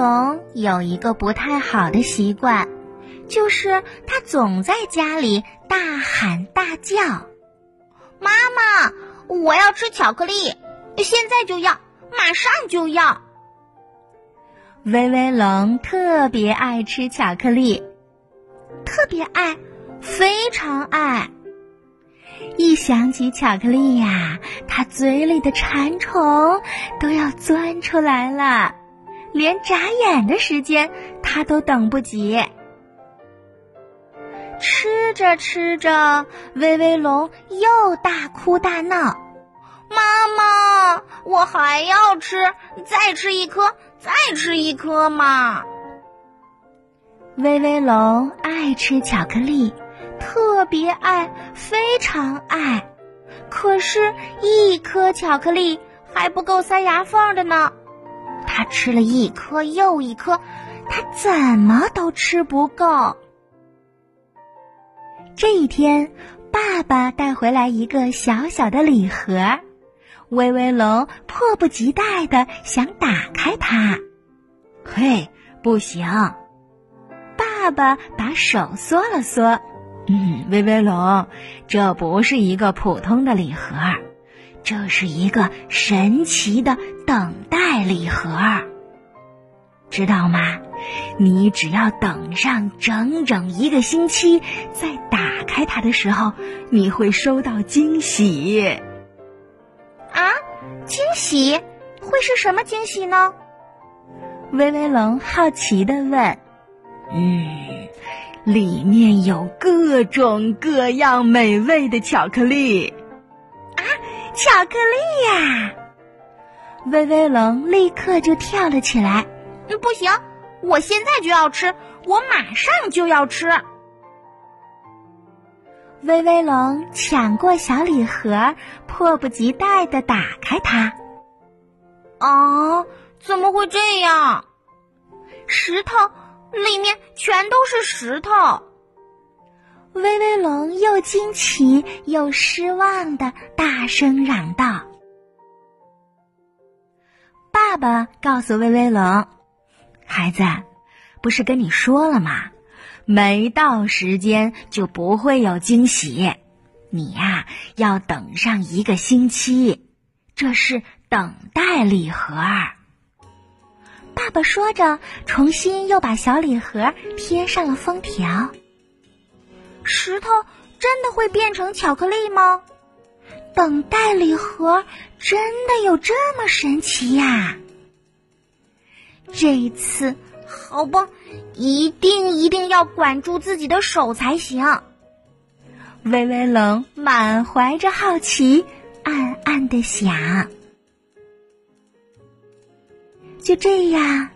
龙有一个不太好的习惯，就是他总在家里大喊大叫：“妈妈，我要吃巧克力，现在就要，马上就要！”威威龙特别爱吃巧克力，特别爱，非常爱。一想起巧克力呀，他嘴里的馋虫都要钻出来了，连眨眼的时间他都等不及。吃着吃着，威威龙又大哭大闹：“妈妈，我还要吃，再吃一颗，再吃一颗嘛！”威威龙爱吃巧克力。特别爱，非常爱，可是，一颗巧克力还不够塞牙缝的呢。他吃了一颗又一颗，他怎么都吃不够。这一天，爸爸带回来一个小小的礼盒，威威龙迫不及待的想打开它。嘿，不行！爸爸把手缩了缩。嗯，威威龙，这不是一个普通的礼盒，这是一个神奇的等待礼盒，知道吗？你只要等上整整一个星期，再打开它的时候，你会收到惊喜。啊，惊喜会是什么惊喜呢？威威龙好奇的问。嗯。里面有各种各样美味的巧克力，啊，巧克力呀！威威龙立刻就跳了起来。不行，我现在就要吃，我马上就要吃。威威龙抢过小礼盒，迫不及待的打开它。啊，怎么会这样？石头。里面全都是石头。威威龙又惊奇又失望的大声嚷道：“爸爸告诉威威龙，孩子，不是跟你说了吗？没到时间就不会有惊喜。你呀，要等上一个星期，这是等待礼盒。”爸爸说着，重新又把小礼盒贴上了封条。石头真的会变成巧克力吗？等待礼盒真的有这么神奇呀？这一次，好吧，一定一定要管住自己的手才行。威威龙满怀着好奇，暗暗的想。就这样，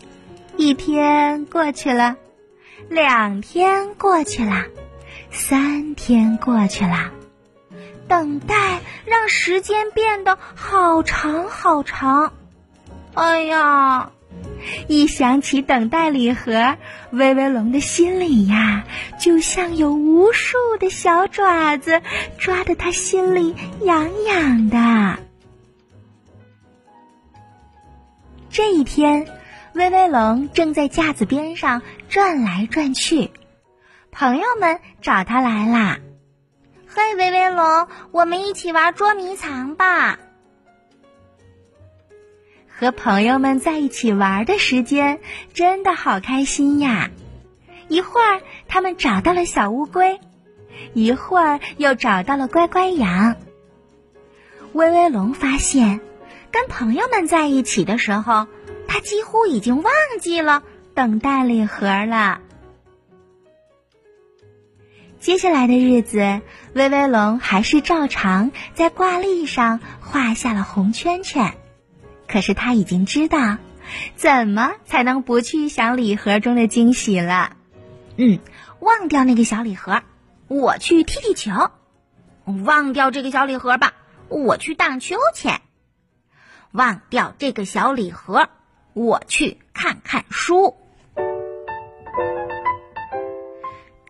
一天过去了，两天过去了，三天过去了，等待让时间变得好长好长。哎呀，一想起等待礼盒，威威龙的心里呀，就像有无数的小爪子抓得他心里痒痒的。这一天，威威龙正在架子边上转来转去，朋友们找他来啦。嘿，威威龙，我们一起玩捉迷藏吧！和朋友们在一起玩的时间真的好开心呀！一会儿他们找到了小乌龟，一会儿又找到了乖乖羊。威威龙发现。跟朋友们在一起的时候，他几乎已经忘记了等待礼盒了。接下来的日子，威威龙还是照常在挂历上画下了红圈圈。可是他已经知道，怎么才能不去想礼盒中的惊喜了。嗯，忘掉那个小礼盒，我去踢踢球；忘掉这个小礼盒吧，我去荡秋千。忘掉这个小礼盒，我去看看书。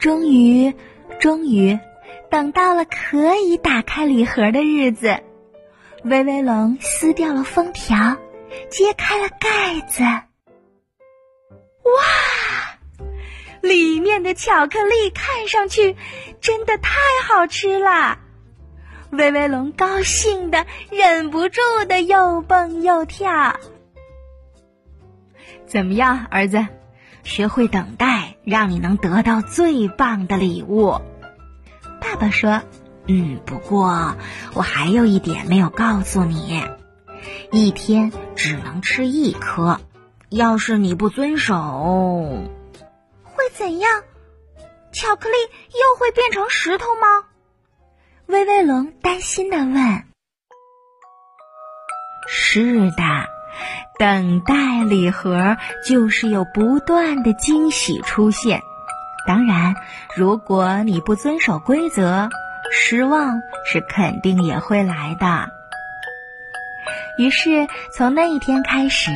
终于，终于，等到了可以打开礼盒的日子。威威龙撕掉了封条，揭开了盖子。哇，里面的巧克力看上去真的太好吃了！威威龙高兴的忍不住的又蹦又跳。怎么样，儿子？学会等待，让你能得到最棒的礼物。爸爸说：“嗯，不过我还有一点没有告诉你，一天只能吃一颗。要是你不遵守，会怎样？巧克力又会变成石头吗？”威威龙担心的问。“是的。”等待礼盒就是有不断的惊喜出现，当然，如果你不遵守规则，失望是肯定也会来的。于是，从那一天开始，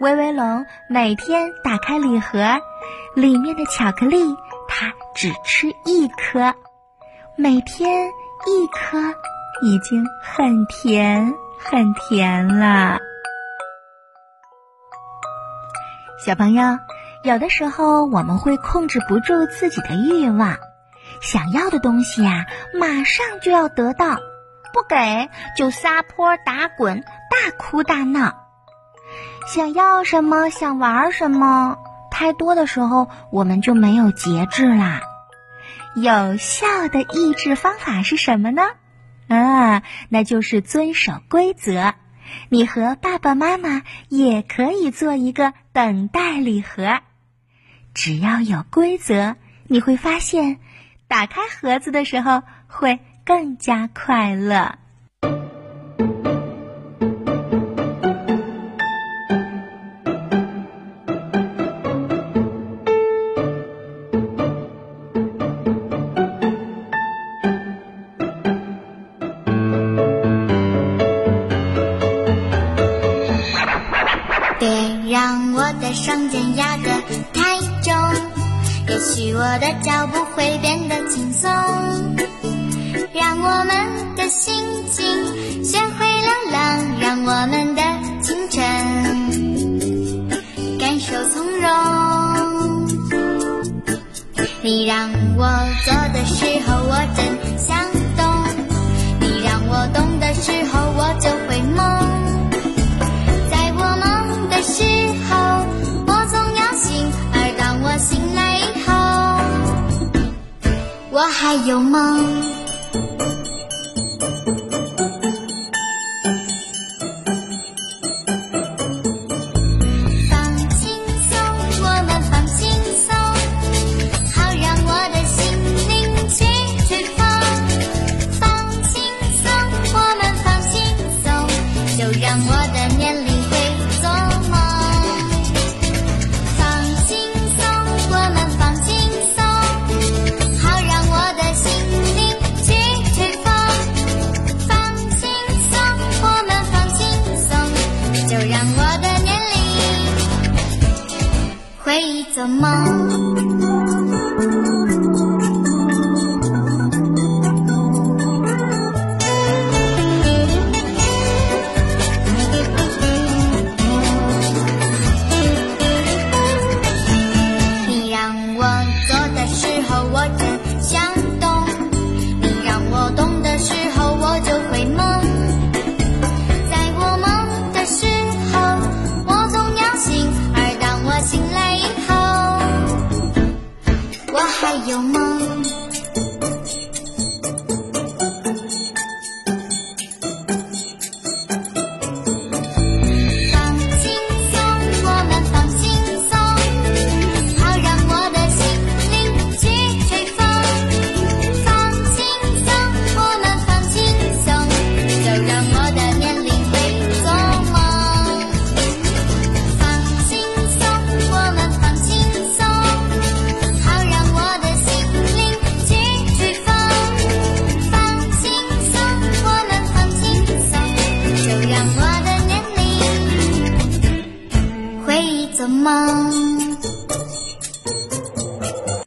威威龙每天打开礼盒，里面的巧克力他只吃一颗，每天一颗，已经很甜很甜了。小朋友，有的时候我们会控制不住自己的欲望，想要的东西呀，马上就要得到，不给就撒泼打滚、大哭大闹。想要什么，想玩什么，太多的时候我们就没有节制啦。有效的抑制方法是什么呢？啊，那就是遵守规则。你和爸爸妈妈也可以做一个等待礼盒，只要有规则，你会发现，打开盒子的时候会更加快乐。双肩压得太重，也许我的脚步会变得还有梦。什么？